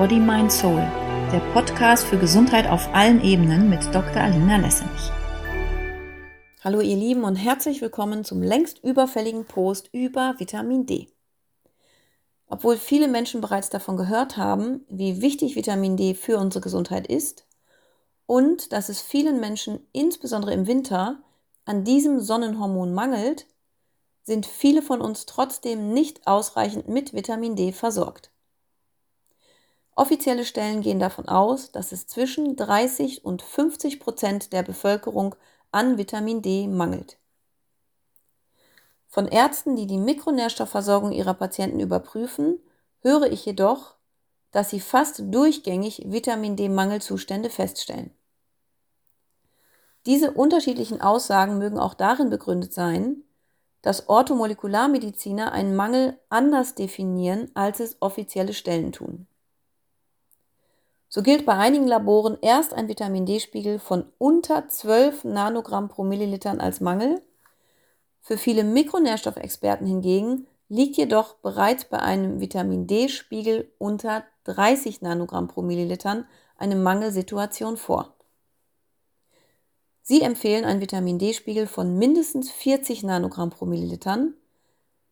Body, Mind, Soul, der Podcast für Gesundheit auf allen Ebenen mit Dr. Alina Lessenich. Hallo ihr Lieben und herzlich willkommen zum längst überfälligen Post über Vitamin D. Obwohl viele Menschen bereits davon gehört haben, wie wichtig Vitamin D für unsere Gesundheit ist und dass es vielen Menschen insbesondere im Winter an diesem Sonnenhormon mangelt, sind viele von uns trotzdem nicht ausreichend mit Vitamin D versorgt. Offizielle Stellen gehen davon aus, dass es zwischen 30 und 50 Prozent der Bevölkerung an Vitamin D mangelt. Von Ärzten, die die Mikronährstoffversorgung ihrer Patienten überprüfen, höre ich jedoch, dass sie fast durchgängig Vitamin D-Mangelzustände feststellen. Diese unterschiedlichen Aussagen mögen auch darin begründet sein, dass Orthomolekularmediziner einen Mangel anders definieren, als es offizielle Stellen tun. So gilt bei einigen Laboren erst ein Vitamin D-Spiegel von unter 12 Nanogramm pro Millilitern als Mangel. Für viele Mikronährstoffexperten hingegen liegt jedoch bereits bei einem Vitamin D-Spiegel unter 30 Nanogramm pro Millilitern eine Mangelsituation vor. Sie empfehlen einen Vitamin D-Spiegel von mindestens 40 Nanogramm pro Millilitern,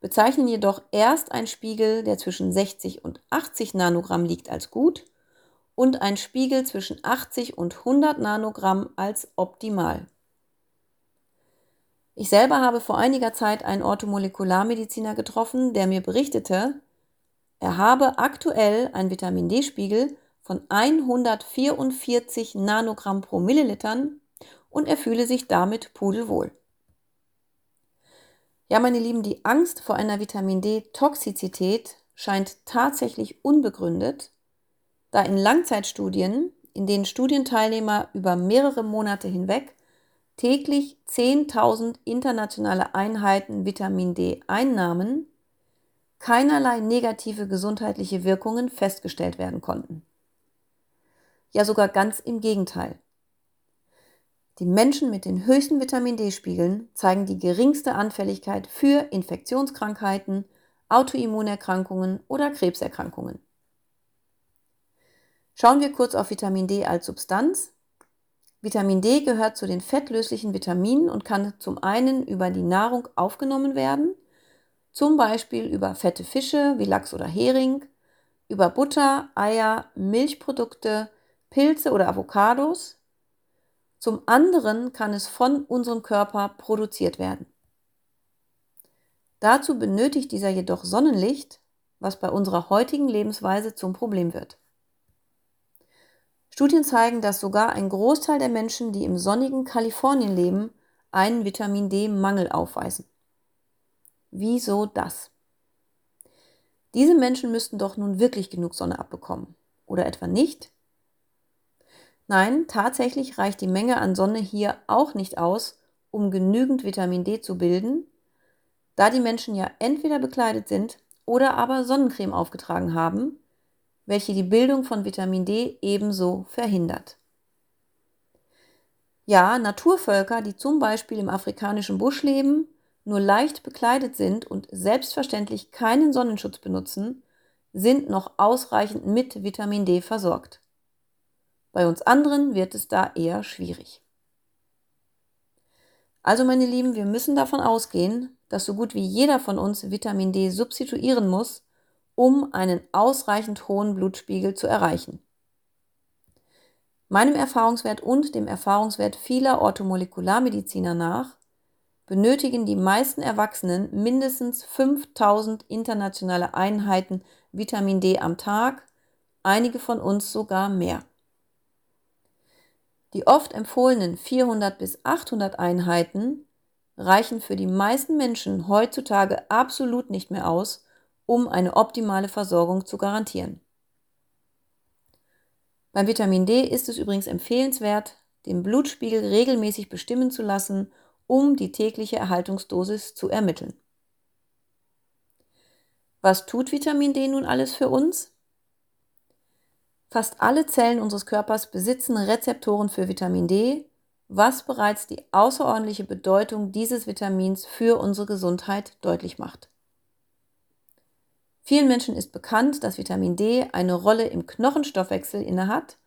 bezeichnen jedoch erst einen Spiegel, der zwischen 60 und 80 Nanogramm liegt, als gut – und ein Spiegel zwischen 80 und 100 Nanogramm als optimal. Ich selber habe vor einiger Zeit einen Orthomolekularmediziner getroffen, der mir berichtete, er habe aktuell einen Vitamin D-Spiegel von 144 Nanogramm pro Millilitern und er fühle sich damit pudelwohl. Ja, meine Lieben, die Angst vor einer Vitamin D-Toxizität scheint tatsächlich unbegründet da in Langzeitstudien, in denen Studienteilnehmer über mehrere Monate hinweg täglich 10.000 internationale Einheiten Vitamin D einnahmen, keinerlei negative gesundheitliche Wirkungen festgestellt werden konnten. Ja sogar ganz im Gegenteil. Die Menschen mit den höchsten Vitamin D-Spiegeln zeigen die geringste Anfälligkeit für Infektionskrankheiten, Autoimmunerkrankungen oder Krebserkrankungen. Schauen wir kurz auf Vitamin D als Substanz. Vitamin D gehört zu den fettlöslichen Vitaminen und kann zum einen über die Nahrung aufgenommen werden, zum Beispiel über fette Fische wie Lachs oder Hering, über Butter, Eier, Milchprodukte, Pilze oder Avocados. Zum anderen kann es von unserem Körper produziert werden. Dazu benötigt dieser jedoch Sonnenlicht, was bei unserer heutigen Lebensweise zum Problem wird. Studien zeigen, dass sogar ein Großteil der Menschen, die im sonnigen Kalifornien leben, einen Vitamin D-Mangel aufweisen. Wieso das? Diese Menschen müssten doch nun wirklich genug Sonne abbekommen. Oder etwa nicht? Nein, tatsächlich reicht die Menge an Sonne hier auch nicht aus, um genügend Vitamin D zu bilden, da die Menschen ja entweder bekleidet sind oder aber Sonnencreme aufgetragen haben, welche die Bildung von Vitamin D ebenso verhindert. Ja, Naturvölker, die zum Beispiel im afrikanischen Busch leben, nur leicht bekleidet sind und selbstverständlich keinen Sonnenschutz benutzen, sind noch ausreichend mit Vitamin D versorgt. Bei uns anderen wird es da eher schwierig. Also meine Lieben, wir müssen davon ausgehen, dass so gut wie jeder von uns Vitamin D substituieren muss, um einen ausreichend hohen Blutspiegel zu erreichen. Meinem Erfahrungswert und dem Erfahrungswert vieler Orthomolekularmediziner nach benötigen die meisten Erwachsenen mindestens 5000 internationale Einheiten Vitamin D am Tag, einige von uns sogar mehr. Die oft empfohlenen 400 bis 800 Einheiten reichen für die meisten Menschen heutzutage absolut nicht mehr aus, um eine optimale Versorgung zu garantieren. Beim Vitamin D ist es übrigens empfehlenswert, den Blutspiegel regelmäßig bestimmen zu lassen, um die tägliche Erhaltungsdosis zu ermitteln. Was tut Vitamin D nun alles für uns? Fast alle Zellen unseres Körpers besitzen Rezeptoren für Vitamin D, was bereits die außerordentliche Bedeutung dieses Vitamins für unsere Gesundheit deutlich macht. Vielen Menschen ist bekannt, dass Vitamin D eine Rolle im Knochenstoffwechsel innehat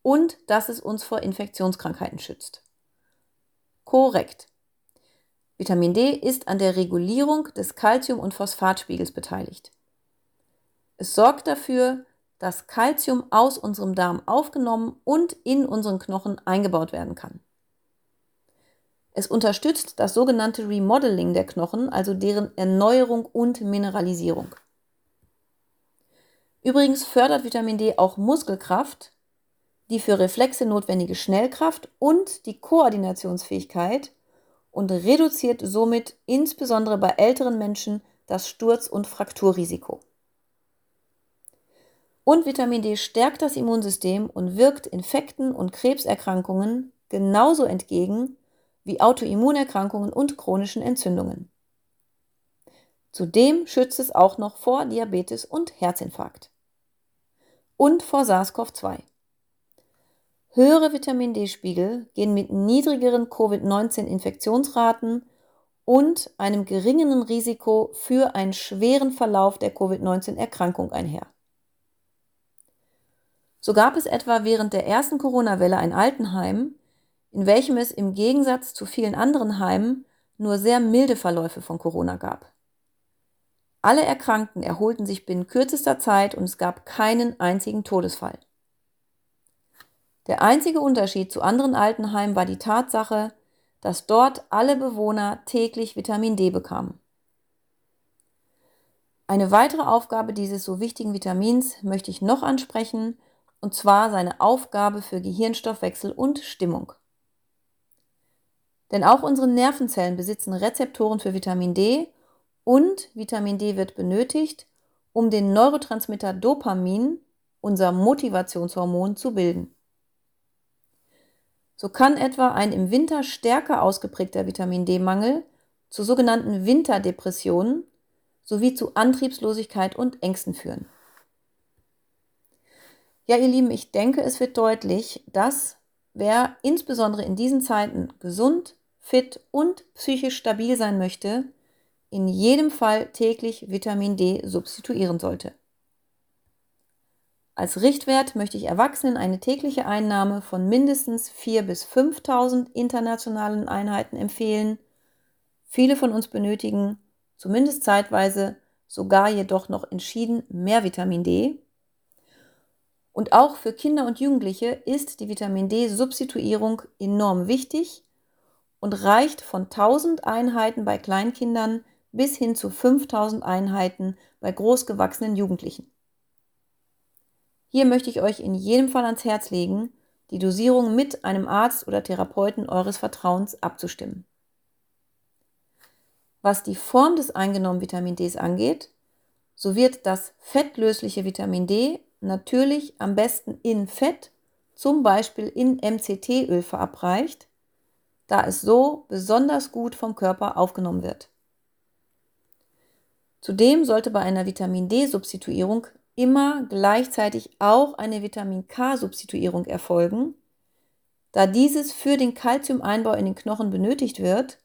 und dass es uns vor Infektionskrankheiten schützt. Korrekt. Vitamin D ist an der Regulierung des Calcium- und Phosphatspiegels beteiligt. Es sorgt dafür, dass Calcium aus unserem Darm aufgenommen und in unseren Knochen eingebaut werden kann. Es unterstützt das sogenannte Remodeling der Knochen, also deren Erneuerung und Mineralisierung. Übrigens fördert Vitamin D auch Muskelkraft, die für Reflexe notwendige Schnellkraft und die Koordinationsfähigkeit und reduziert somit insbesondere bei älteren Menschen das Sturz- und Frakturrisiko. Und Vitamin D stärkt das Immunsystem und wirkt Infekten und Krebserkrankungen genauso entgegen wie Autoimmunerkrankungen und chronischen Entzündungen. Zudem schützt es auch noch vor Diabetes und Herzinfarkt. Und vor SARS-CoV-2. Höhere Vitamin D-Spiegel gehen mit niedrigeren Covid-19-Infektionsraten und einem geringeren Risiko für einen schweren Verlauf der Covid-19-Erkrankung einher. So gab es etwa während der ersten Corona-Welle ein Altenheim, in welchem es im Gegensatz zu vielen anderen Heimen nur sehr milde Verläufe von Corona gab. Alle Erkrankten erholten sich binnen kürzester Zeit und es gab keinen einzigen Todesfall. Der einzige Unterschied zu anderen Altenheimen war die Tatsache, dass dort alle Bewohner täglich Vitamin D bekamen. Eine weitere Aufgabe dieses so wichtigen Vitamins möchte ich noch ansprechen, und zwar seine Aufgabe für Gehirnstoffwechsel und Stimmung. Denn auch unsere Nervenzellen besitzen Rezeptoren für Vitamin D und Vitamin D wird benötigt, um den Neurotransmitter Dopamin, unser Motivationshormon, zu bilden. So kann etwa ein im Winter stärker ausgeprägter Vitamin D-Mangel zu sogenannten Winterdepressionen sowie zu Antriebslosigkeit und Ängsten führen. Ja, ihr Lieben, ich denke, es wird deutlich, dass wer insbesondere in diesen Zeiten gesund, fit und psychisch stabil sein möchte, in jedem Fall täglich Vitamin D substituieren sollte. Als Richtwert möchte ich Erwachsenen eine tägliche Einnahme von mindestens 4.000 bis 5.000 internationalen Einheiten empfehlen. Viele von uns benötigen, zumindest zeitweise, sogar jedoch noch entschieden mehr Vitamin D. Und auch für Kinder und Jugendliche ist die Vitamin D-Substituierung enorm wichtig und reicht von 1000 Einheiten bei Kleinkindern bis hin zu 5000 Einheiten bei großgewachsenen Jugendlichen. Hier möchte ich euch in jedem Fall ans Herz legen, die Dosierung mit einem Arzt oder Therapeuten eures Vertrauens abzustimmen. Was die Form des eingenommenen Vitamin Ds angeht, so wird das fettlösliche Vitamin D natürlich am besten in Fett, zum Beispiel in MCT-Öl verabreicht, da es so besonders gut vom Körper aufgenommen wird. Zudem sollte bei einer Vitamin D-Substituierung immer gleichzeitig auch eine Vitamin K-Substituierung erfolgen, da dieses für den Kalziumeinbau in den Knochen benötigt wird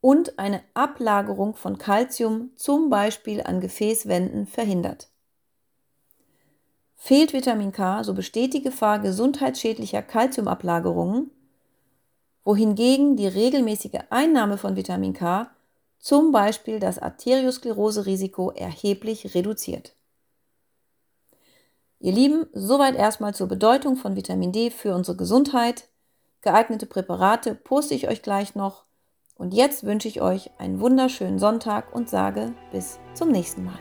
und eine Ablagerung von Kalzium zum Beispiel an Gefäßwänden verhindert. Fehlt Vitamin K, so besteht die Gefahr gesundheitsschädlicher Kalziumablagerungen, wohingegen die regelmäßige Einnahme von Vitamin K zum Beispiel das Arteriosklerose-Risiko erheblich reduziert. Ihr Lieben, soweit erstmal zur Bedeutung von Vitamin D für unsere Gesundheit. Geeignete Präparate poste ich euch gleich noch. Und jetzt wünsche ich euch einen wunderschönen Sonntag und sage bis zum nächsten Mal.